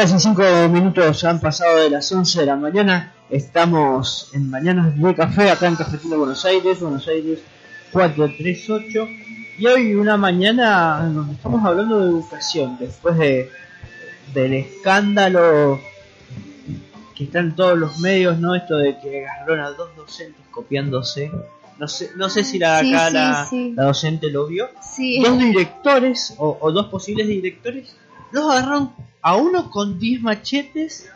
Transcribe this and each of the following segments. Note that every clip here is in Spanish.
Casi 5 minutos han pasado de las 11 de la mañana. Estamos en Mañanas de Café, acá en Cafetina Buenos Aires, Buenos Aires 438. Y hoy una mañana donde estamos hablando de educación, después de del escándalo que está en todos los medios, ¿no? Esto de que agarraron a dos docentes copiándose. No sé, no sé si la, acá sí, la, sí. la docente lo vio. Sí. Dos directores o, o dos posibles directores los agarraron a uno con 10 machetes,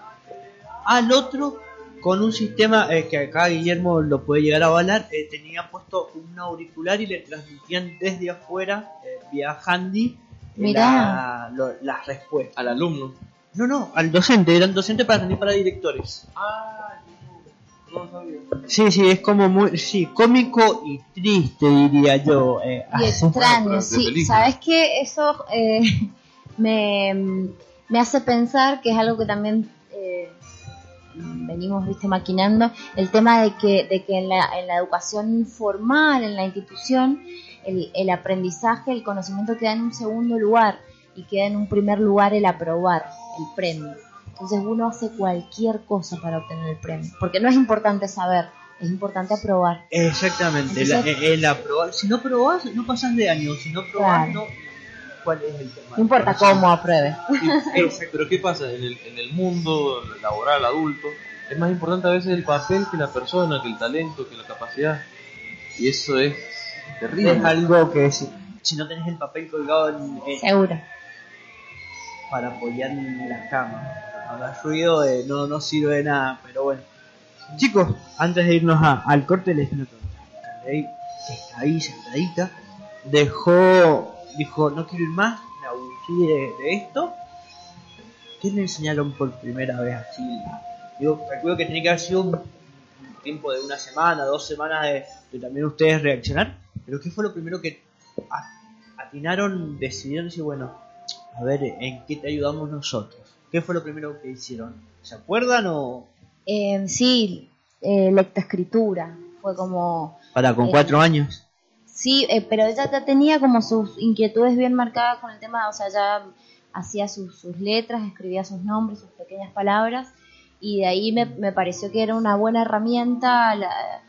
al otro con un sistema eh, que acá Guillermo lo puede llegar a avalar. eh, tenía puesto un auricular y le transmitían desde afuera, eh, vía handy, Mirá. la- lo- las respuestas. Al alumno. No, no, al docente, eran docentes para para directores. Ah, no, no sabía. Sí, sí, es como muy, sí, cómico y triste, diría yo. eh, Y extraño, sí. ¿Sabes qué? Eso eh, me, me hace pensar que es algo que también eh, venimos viste maquinando, el tema de que, de que en, la, en la educación formal, en la institución, el, el aprendizaje, el conocimiento queda en un segundo lugar y queda en un primer lugar el aprobar, el premio. Entonces uno hace cualquier cosa para obtener el premio, porque no es importante saber, es importante aprobar. Exactamente, Entonces- el aprobar. Si no probás, no pasas de año. Si no probás, Claro. no. ¿Cuál es el tema? No importa cómo apruebe. Exacto. Pero ¿qué pasa? En el, en el mundo laboral adulto es más importante a veces el papel que la persona, que el talento, que la capacidad. Y eso es terrible. Es algo que si, si no tenés el papel colgado en- en- Seguro. para apoyar en las camas, haga ruido, no, no sirve de nada. Pero bueno, chicos, antes de irnos a- al corte, les. Carley, que está ahí sentadita, dejó, dijo, no quiero ir más, me aburrí de, de esto. ¿Qué le enseñaron por primera vez a Chile? Digo, recuerdo que tenía que haber sido un tiempo de una semana, dos semanas de, de también ustedes reaccionar. Pero ¿qué fue lo primero que atinaron, decidieron decir, bueno, a ver, ¿en qué te ayudamos nosotros? ¿Qué fue lo primero que hicieron? ¿Se acuerdan o...? Eh, sí, eh, lectoescritura. Fue como. Para, con Eh, cuatro años. Sí, eh, pero ella ya tenía como sus inquietudes bien marcadas con el tema, o sea, ya hacía sus, sus letras, escribía sus nombres, sus pequeñas palabras, y de ahí me, me pareció que era una buena herramienta la,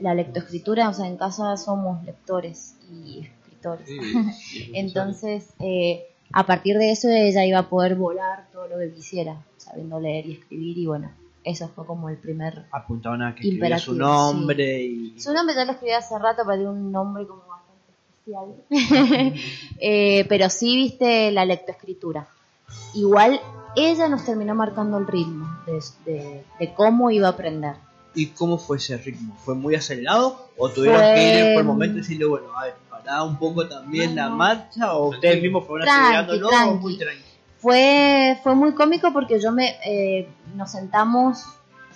la lectoescritura, o sea, en casa somos lectores y escritores. Sí. Entonces, eh, a partir de eso ella iba a poder volar todo lo que quisiera, sabiendo leer y escribir, y bueno, eso fue como el primer... Apuntaban a que escribía su nombre y... Su nombre ya lo escribí hace rato, pero tiene un nombre como bastante especial. Eh, pero sí viste la lectoescritura. Igual ella nos terminó marcando el ritmo de, de- de cómo iba a aprender. ¿Y cómo fue ese ritmo? ¿Fue muy acelerado? ¿O tuvieron Fue- que ir por momentos y decirle, bueno, a ver, pará un poco también la marcha? ¿O ustedes mismos fueron Tranqui, acelerándolo? o tranqui. muy tranqui? Fue, fue muy cómico porque yo me eh, nos sentamos,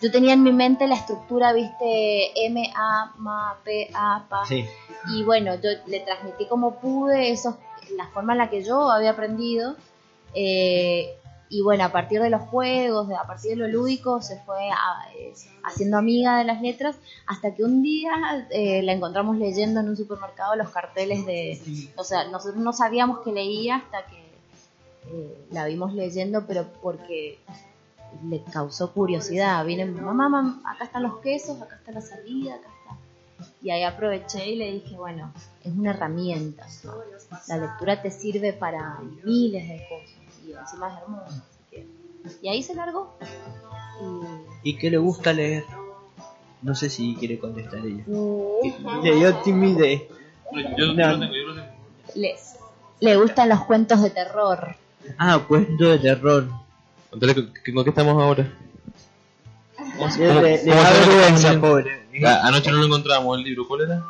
yo tenía en mi mente la estructura, viste, M, A, M, P, A, PA. Sí. Y bueno, yo le transmití como pude eso, la forma en la que yo había aprendido. eh, y bueno, a partir de los juegos, a partir de lo lúdico, se fue a- eh, haciendo amiga de las letras, hasta que un día eh, la encontramos leyendo en un supermercado los carteles de... O sea, nosotros no sabíamos que leía hasta que eh, la vimos leyendo, pero porque le causó curiosidad. Viene, mamá, mamá, acá están los quesos, acá está la salida, acá está. Y ahí aproveché y le dije, bueno, es una herramienta. ¿no? La lectura te sirve para miles de cosas y encima es así que- Y ahí se largó. Y, ¿Y qué le gusta leer? No sé si quiere contestar ella. Le dio timidez. Yo, yo No. lo tengo, yo lo tengo. les, le gustan los cuentos de terror. Ah, cuento de terror. Contale con, qué estamos ahora. Cómo vergüenza, pobre. Ah, anoche no lo encontramos el libro. ¿Cuál era?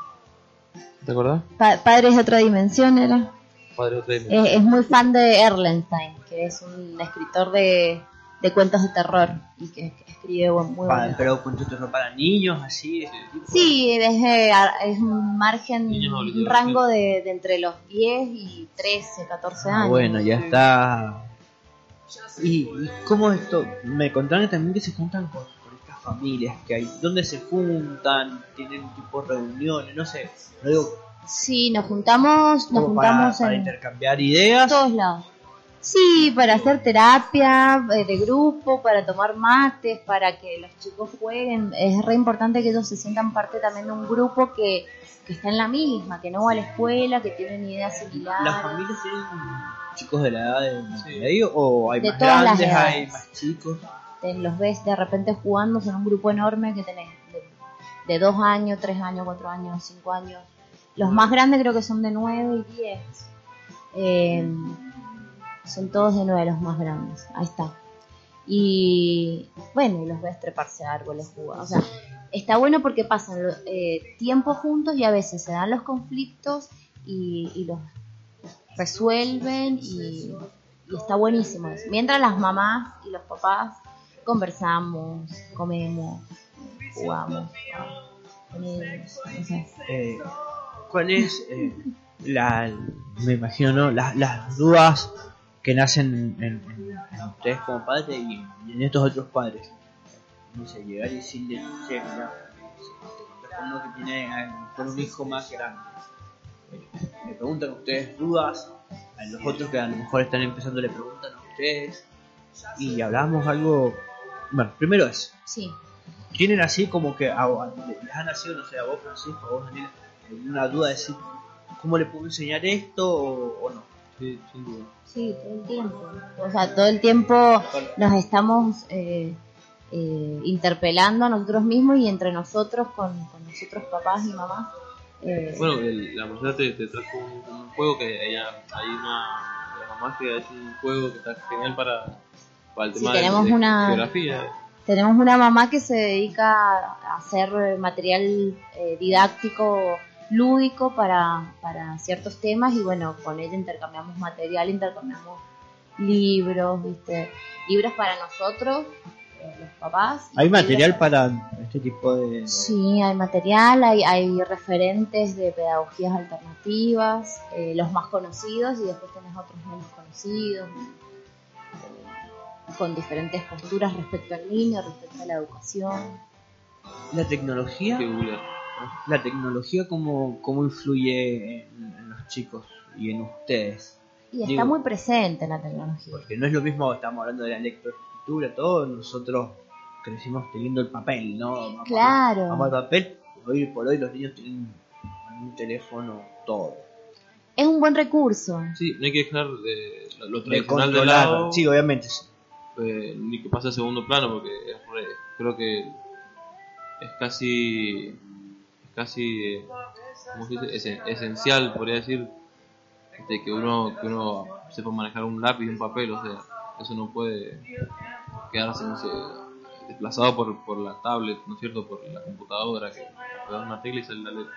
¿Te acordás? Pa- Padres de otra dimensión era. Padre de otra dimensión. Es, es muy fan de Erlenstein, que es un escritor de, de cuentos de terror y que, que escribe muy Pa- bueno. pero cuento de terror para niños, así. ese tipo. Sí, es, de- es un margen, un rango de, de entre los 10 y 13, 14 Ah, años. bueno, ya está. ¿Y, y cómo esto? Me contaron también que se juntan con, con estas familias que hay. ¿Dónde se juntan? ¿Tienen tipo reuniones? No sé. No digo Sí, nos juntamos, nos para, juntamos para en intercambiar ideas. todos lados. Sí, para hacer terapia eh, de grupo, para tomar mates, para que los chicos jueguen. Es re importante que ellos se sientan parte también de un grupo que, que está en la misma, que no va a la escuela, que tienen ideas similares. ¿Las familias tienen chicos de la edad de medio o hay De más todas las grandes, hay más chicos? Te los ves de repente jugando en un grupo enorme que tenés de, de dos años, tres años, cuatro años, cinco años. Los más grandes creo que son de nueve y diez. Eh, son todos de nueve los más grandes. Ahí está. Y bueno, los ves treparse a árboles, jugar. O sea, está bueno porque pasan eh, tiempo juntos y a veces se dan los conflictos y, los resuelven y, y está buenísimo eso. Mientras las mamás y los papás conversamos, comemos, jugamos. Eh, ¿Cuál es eh, la, me imagino, ¿no? las, las dudas que nacen en, en- en ustedes como padres y, en estos otros padres? No sé, llegar y decirle, che, mirá, es uno que tiene mejor un hijo más grande. Le preguntan a ustedes dudas, a los otros que a lo mejor están empezando le preguntan a ustedes y hablamos algo, bueno, primero eso. Sí. tienen así como que a, les han nacido, no sé, a vos Francisco, a vos Daniela, una duda de decir, ¿cómo le puedo enseñar esto o, o no? Sí, sin duda. Sí, todo el tiempo. O sea, todo el tiempo nos estamos eh, eh, interpelando a nosotros mismos y entre nosotros con, con nosotros papás y mamás. Eh, Bueno, el- la Marcela te, te trajo un, un juego que ella, hay una de las mamás que ha hecho un juego que está genial para, para el tema tenemos de, una- geografía. Tenemos una mamá que se dedica a hacer material eh, didáctico lúdico para, para ciertos temas y bueno, con ella intercambiamos material, intercambiamos libros, ¿viste? Libros para nosotros, eh, los papás. ¿Hay material para este tipo de...? Sí, hay material, hay, hay referentes de pedagogías alternativas, eh, los más conocidos y después tenés otros menos conocidos, eh, con diferentes posturas respecto al niño, respecto a la educación. ¿La tecnología? ¿La tecnología cómo, cómo influye en, en los chicos y en ustedes? Y está Digo- muy presente la tecnología. Porque no es lo mismo, estamos hablando de la lectoescritura, todo, nosotros crecimos teniendo el papel, ¿no? Vamos- Claro. Vamos al papel, hoy por hoy los niños tienen un teléfono todo. Es un buen recurso. Sí, no hay que dejar de, lo, tradicional de lado, sí, obviamente. sí. eh, ni que pase a segundo plano, porque es re- creo que es casi, casi, ¿cómo se dice? Esen- esencial, podría decir, de que uno, que uno sepa manejar un lápiz y un papel, o sea, eso no puede quedarse desplazado por, por la tablet, ¿no es cierto? Por la computadora, que te da una tecla y sale la letra.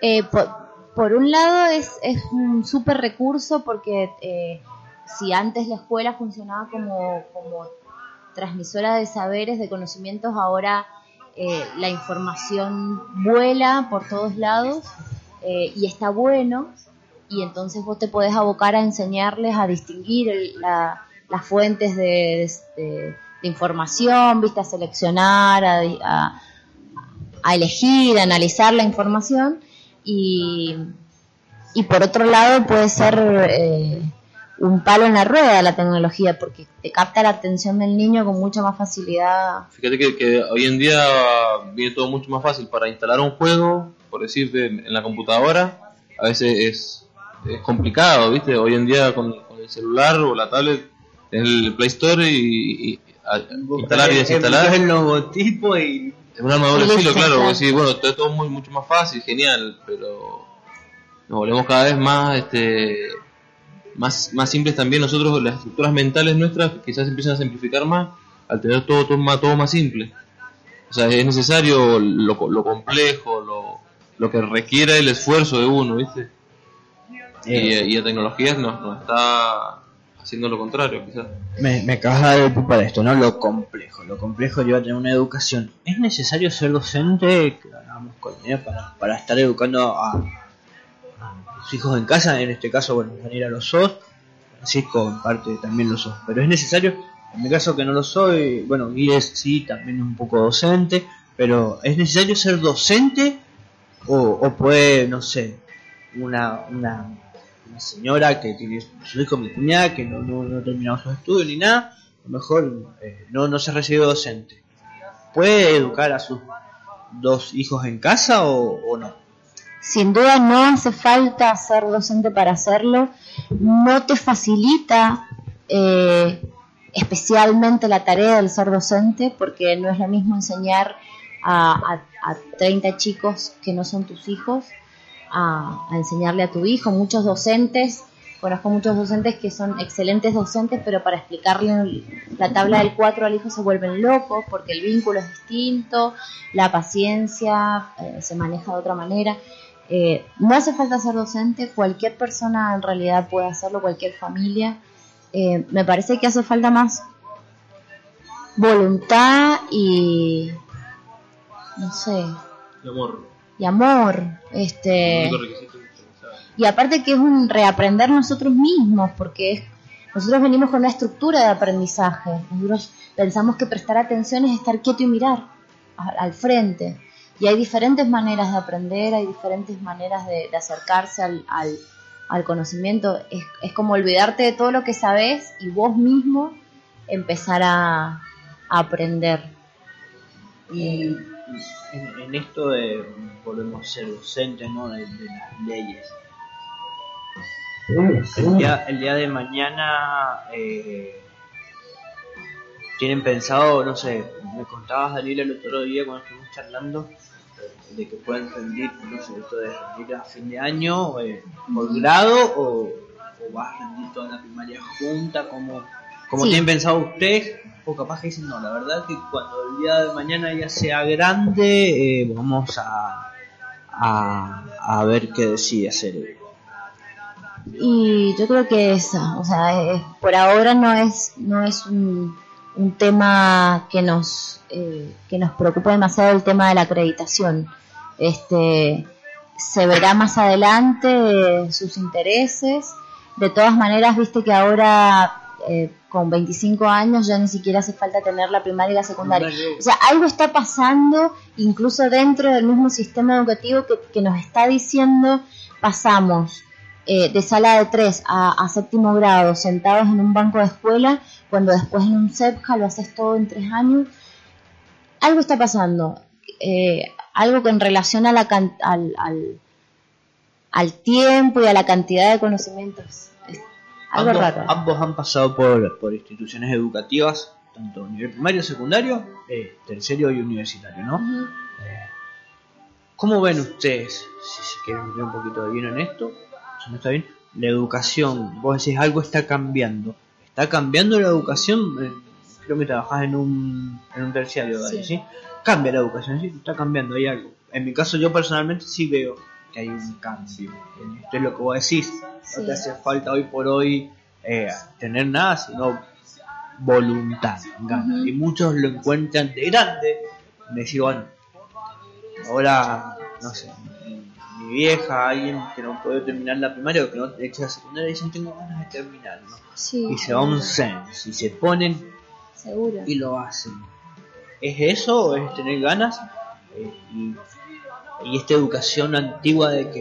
Eh, por, por un lado es, es un súper recurso porque eh, si antes la escuela funcionaba como, como transmisora de saberes, de conocimientos, ahora eh, la información vuela por todos lados eh, y está bueno y entonces vos te podés abocar a enseñarles a distinguir la- las fuentes de información, viste, a seleccionar, a, a- a elegir, a analizar la información y, y por otro lado puede ser eh, un palo en la rueda la tecnología porque te capta la atención del niño con mucha más facilidad. Fíjate que, que hoy en día viene todo mucho más fácil para instalar un juego, por decirte, en la computadora. A veces es, es complicado, ¿viste? Hoy en día con, con el celular o la tablet, en el Play Store y, y- a- instalar y desinstalar. Buscar el logotipo y Es un arma de filo, claro. vos decís, bueno, todo, todo muy, mucho más fácil, genial, pero nos volvemos cada vez más este más, más simples también nosotros, las estructuras mentales nuestras quizás empiezan a simplificar más al tener todo, todo, más, todo más simple. O sea, es necesario lo, lo complejo, lo, lo que requiera el esfuerzo de uno, ¿viste? Y, Eh, y la tecnología nos, nos está haciendo lo contrario, quizás. me, me acabas de dar el para esto, ¿no? Lo complejo. Lo complejo lleva a tener una educación. ¿Es necesario ser docente? Que con ella para, para estar educando a sus hijos en casa. En este caso, bueno, Daniela lo sos. Francisco, en parte, también lo sos. Pero es necesario, en mi caso que no lo soy, bueno, Guides sí, también un poco docente. Pero ¿es necesario ser docente? O, o puede, no sé, una, una una señora que tiene su hijo, mi cuñada, que no, no, no sus estudios ni nada, a lo mejor eh, no, no se recibe docente. ¿Puede educar a sus dos hijos en casa o, o no? Sin duda no hace falta ser docente para hacerlo, no te facilita eh, especialmente la tarea del ser docente, porque no es lo mismo enseñar a, a, a 30 chicos que no son tus hijos, a, a enseñarle a tu hijo. Muchos docentes, conozco muchos docentes que son excelentes docentes, pero para explicarle la tabla del 4 al hijo se vuelven locos, porque el vínculo es distinto, la paciencia eh, se maneja de otra manera. Eh, no hace falta ser docente, cualquier persona en realidad puede hacerlo, cualquier familia. Eh, me parece que hace falta más voluntad y no sé, Mi amor. y amor, este y aparte que es un reaprender nosotros mismos, porque es- nosotros venimos con una estructura de aprendizaje. Nosotros pensamos que prestar atención es estar quieto y mirar al frente. Y hay diferentes maneras de aprender, hay diferentes maneras de, de acercarse al, al- al conocimiento. Es, es como olvidarte de todo lo que sabes y vos mismo empezar a, a aprender. Y en, en esto de, volvemos a ser docentes, ¿no? De, de las leyes. El día, el día de mañana eh, tienen pensado, no sé, me contabas Daniel el otro día cuando estuvimos charlando eh, de que pueden rendir, no sé, esto de rendir a fin de año eh, por grado o, o vas a rendir toda la primaria junta, como, como Sí. tienen pensado ustedes, o capaz que dicen, no, la verdad que cuando el día de mañana ya sea grande, eh, vamos a, a, a ver qué decide hacer. Y yo creo que esa, o sea, eh, por ahora no es, no es un, un tema que nos, eh, que nos preocupe demasiado el tema de la acreditación. Este, se verá más adelante eh, sus intereses. De todas maneras, viste que ahora eh, con 25 años ya ni siquiera hace falta tener la primaria y la secundaria. O sea, algo está pasando incluso dentro del mismo sistema educativo que, que nos está diciendo pasamos eh, de sala de 3 a, a séptimo grado sentados en un banco de escuela, cuando después en un CEPJA lo haces todo en tres años. Algo está pasando. eh, algo que en relación a la can- al, al, al tiempo y a la cantidad de conocimientos. Es algo ambos, raro. ambos han pasado por, por instituciones educativas, tanto a nivel primario, secundario, eh, terciario y universitario, ¿no? Eh, ¿Cómo ven ustedes, si se quieren meter un poquito de lleno en esto, no está bien, la educación? Vos decís, algo está cambiando. ¿Está cambiando la educación? Eh, creo que trabajás en un, en un terciario, Sí. ¿sí? Cambia la educación, ¿sí? Está cambiando, hay algo. En mi caso, yo personalmente sí veo que hay un cambio. Esto es lo que vos decís. Sí. No te hace falta hoy por hoy eh, tener nada, sino voluntad, ganas. Y muchos lo encuentran de grande. Me decir, bueno, ahora, no sé, vieja, alguien que no puede terminar la primaria o que no hecho la secundaria, dicen, tengo ganas de terminar, ¿no? Sí, Y se va a un censo y se ponen seguro. y lo hacen. ¿Es eso o es tener ganas? Eh, y, y esta educación antigua de que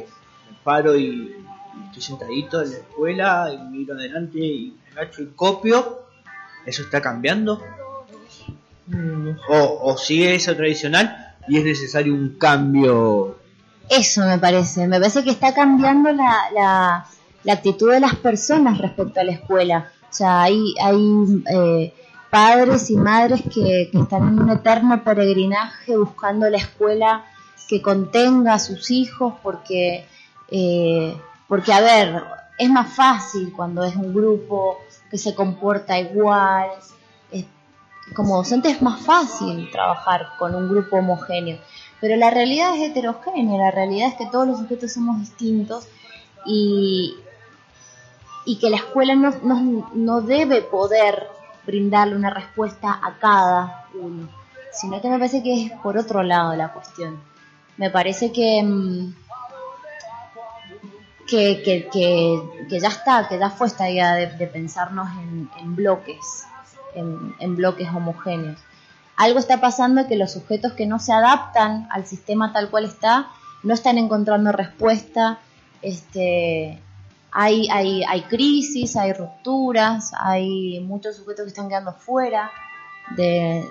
me paro y, y estoy sentadito en la escuela y miro adelante y me agacho y copio, ¿eso está cambiando? ¿O, o sigue eso tradicional y es necesario un cambio? Eso me parece. Me parece que está cambiando la, la, la actitud de las personas respecto a la escuela. O sea, hay, hay eh, padres y madres que, que están en un eterno peregrinaje buscando la escuela que contenga a sus hijos porque, eh, porque a ver, es más fácil cuando es un grupo que se comporta igual. Es- como docente es más fácil trabajar con un grupo homogéneo. Pero la realidad es heterogénea, la realidad es que todos los sujetos somos distintos y, y que la escuela no, no, no debe poder brindarle una respuesta a cada uno, sino que me parece que es por otro lado la cuestión. Me parece que, mm, que, que, que, ya está, que ya fue esta idea de, de pensarnos en, en bloques, en, en bloques homogéneos algo está pasando que los sujetos que no se adaptan al sistema tal cual está no están encontrando respuesta este, hay, hay, hay crisis, hay rupturas, hay muchos sujetos que están quedando fuera de,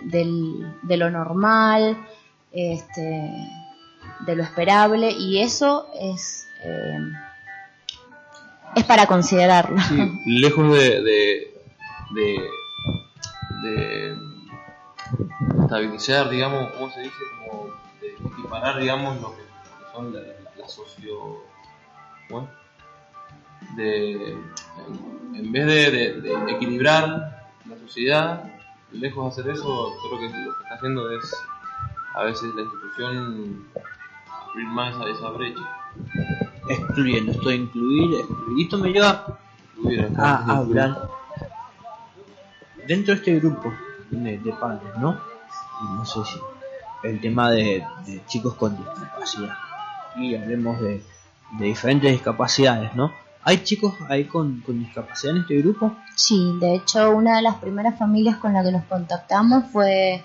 de lo normal, este, de lo esperable, y eso es, eh, es para considerarlo. Lejos de, de estabilizar, digamos, ¿cómo se dice? Como de equiparar, digamos, lo que, son la, la socio... ¿cómo es? De, en, vez de, de- de equilibrar la sociedad, lejos de hacer eso, creo que lo que está haciendo es a veces la institución abrir más esa, esa brecha. Excluyendo, esto de incluir, excluir. Esto me lleva a a hablar dentro de este grupo de, padres, ¿no? Y no sé si el tema de, chicos con discapacidad. Y hablemos de, diferentes discapacidades, ¿no? ¿Hay chicos ahí con, con discapacidad en este grupo? Sí, de hecho una de las primeras familias con la que nos contactamos fue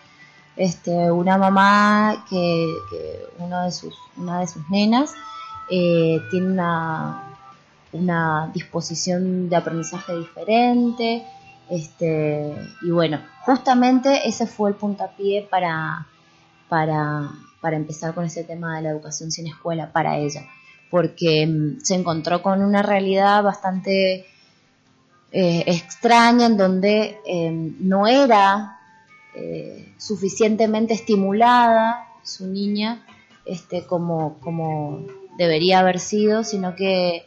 este, una mamá que, que uno de sus, una de sus nenas eh, tiene una, una disposición de aprendizaje diferente. Este, y bueno, justamente ese fue el puntapié para, para, para empezar con ese tema de la educación sin escuela para ella, porque mm, se encontró con una realidad bastante eh, extraña en donde eh, no era eh, suficientemente estimulada su niña este, como, como debería haber sido, sino que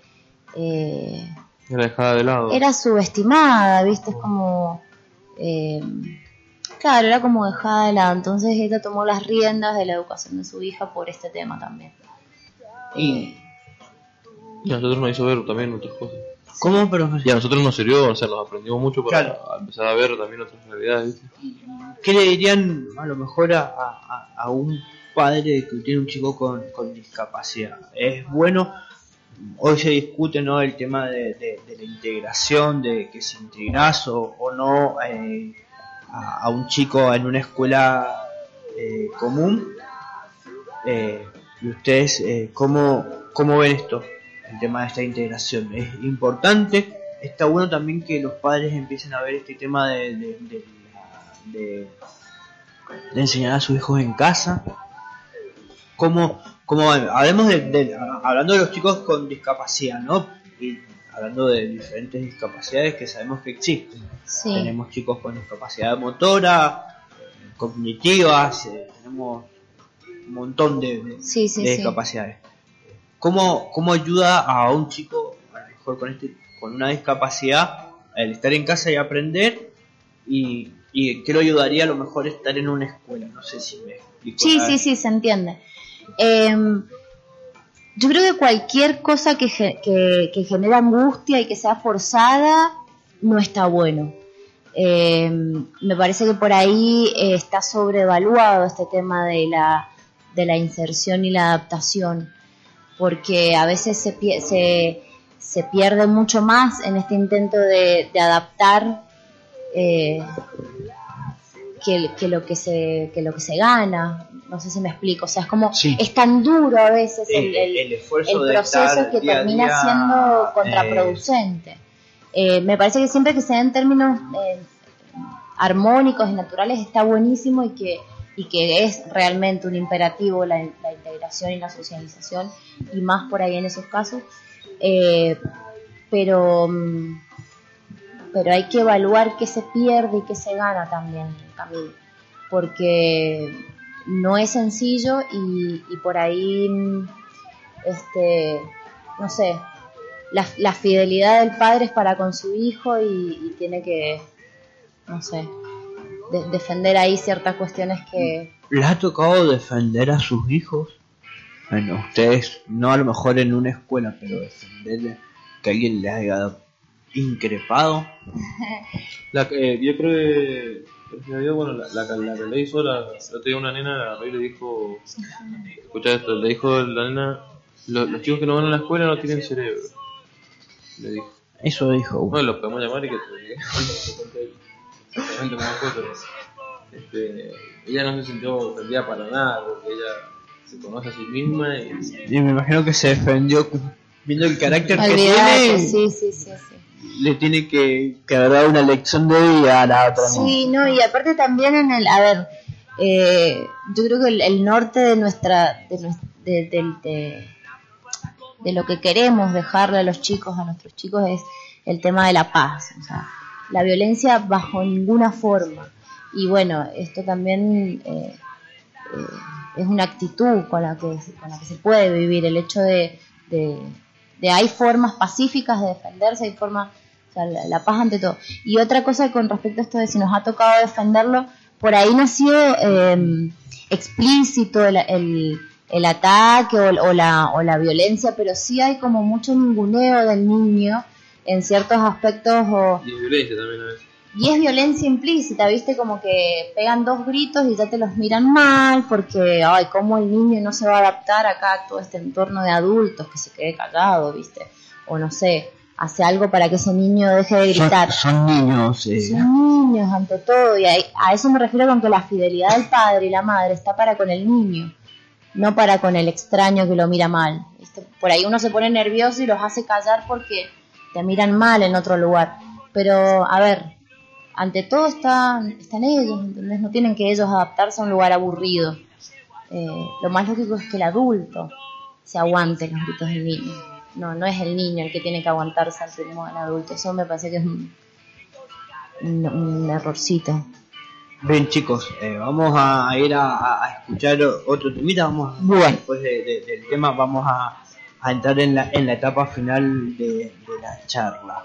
eh, Era dejada de lado. era subestimada, ¿viste? Es como... eh, claro, era como dejada de lado. Entonces ella tomó las riendas de la educación de su hija por este tema también. Y Y a nosotros nos hizo ver también otras cosas. ¿Cómo, profesor? Y a nosotros nos sirvió, o sea, nos aprendimos mucho para Claro. empezar a ver también otras realidades. ¿viste? ¿Qué le dirían a lo mejor a, a- a un padre que tiene un chico con, con discapacidad? Es bueno, hoy se discute ¿no? el tema de, de- la integración, de que si integras o, no eh, a, un chico en una escuela eh, común. Eh, ¿Y ustedes ¿cómo, cómo ven esto? El tema de esta integración. ¿Es importante? Está bueno también que los padres empiecen a ver este tema de, de- de enseñar a sus hijos en casa. ¿Cómo, van? Hablemos de, de- hablando de los chicos con discapacidad, ¿no? Y hablando de diferentes discapacidades que sabemos que existen. Sí. Tenemos chicos con discapacidad motora, eh, cognitivas, eh, tenemos un montón de, de- Sí, sí, de sí. discapacidades. ¿Cómo, ¿Cómo ayuda a un chico, a lo mejor con, este, con una discapacidad, el estar en casa y aprender? Y, y qué lo ayudaría a lo mejor estar en una escuela? No sé si me explico. Sí, sí, sí, se entiende. Em, yo creo que cualquier cosa que, que, genera angustia y que sea forzada no está bueno. Em, me parece que por ahí eh, está sobrevaluado este tema de la, de la inserción y la adaptación, porque a veces se, se, pierde mucho más en este intento de, adaptar eh, que lo que se que lo que se gana no sé si me explico o sea es como Sí. es tan duro a veces el, el, el- el esfuerzo el de proceso que día termina día, siendo contraproducente Eh, me parece que siempre que se den términos eh, armónicos y naturales está buenísimo y que y que es realmente un imperativo la, la integración y la socialización y más por ahí en esos casos Eh, pero mm, pero hay que evaluar qué se pierde y qué se gana también en el camino, porque no es sencillo y, y por ahí, este, no sé, la, la fidelidad del padre es para con su hijo y, y tiene que, no sé, de- defender ahí ciertas cuestiones que... ¿Les ha tocado defender a sus hijos? Bueno, ustedes, no a lo mejor en una escuela, pero defender que alguien les haya increpado. La, que- eh, yo creo que, gracias a Dios, bueno, la, la, la que le hizo, la, el otro día una nena agarró y le dijo, escucha esto, le dijo la nena, "Lo- los chicos que no van a la escuela no tienen cerebro. Le dijo, Eso dijo. bueno, los podemos llamar y que te este, ella no se sintió ofendida para nada, porque ella se conoce a sí misma y Y me imagino que se defendió viendo el carácter que tiene, sí, sí, sí, sí. Le tiene que, que dado una lección de vida a la otra. Sí, no, y aparte también en el, a ver, eh, yo creo que el, el norte de nuestra, de, de, del- de- de lo que queremos dejarle a los chicos, a nuestros chicos, es el tema de la paz, o sea, la violencia bajo ninguna forma. Y bueno, esto también eh, eh, es una actitud con la que, con la que se puede vivir, el hecho de, de, de hay formas pacíficas de defenderse, hay formas, o sea, la, paz ante todo. Y otra cosa con respecto a esto de si nos ha tocado defenderlo, por ahí nació eh, explícito el, el, el ataque o, o la, o la violencia, pero sí hay como mucho ninguneo del niño en ciertos aspectos o, Y violencia también a veces. Y es violencia implícita, ¿viste? Como que pegan dos gritos y ya te los miran mal, porque, ay, cómo el niño no se va a adaptar acá a todo este entorno de adultos, que se quede callado, ¿viste? O no sé, hace algo para que ese niño deje de gritar. Son, son niños. eh. Son niños ante todo, y ahí- a eso me refiero con que la fidelidad del padre y la madre está para con el niño, no para con el extraño que lo mira mal. ¿viste? Por ahí uno se pone nervioso y los hace callar porque te miran mal en otro lugar. Pero, a ver, ante todo están, están ellos, ¿entendés? No tienen que ellos adaptarse a un lugar aburrido. Eh, lo más lógico es que el adulto se aguante los gritos del niño. No, no es el niño el que tiene que aguantarse al del adulto. Eso me parece que es un, un, un errorcito. Bien chicos, eh, vamos a ir a, escuchar otro temita, vamos a- Bueno. después de- de- del tema vamos a, a entrar en la, en la etapa final de, de la charla.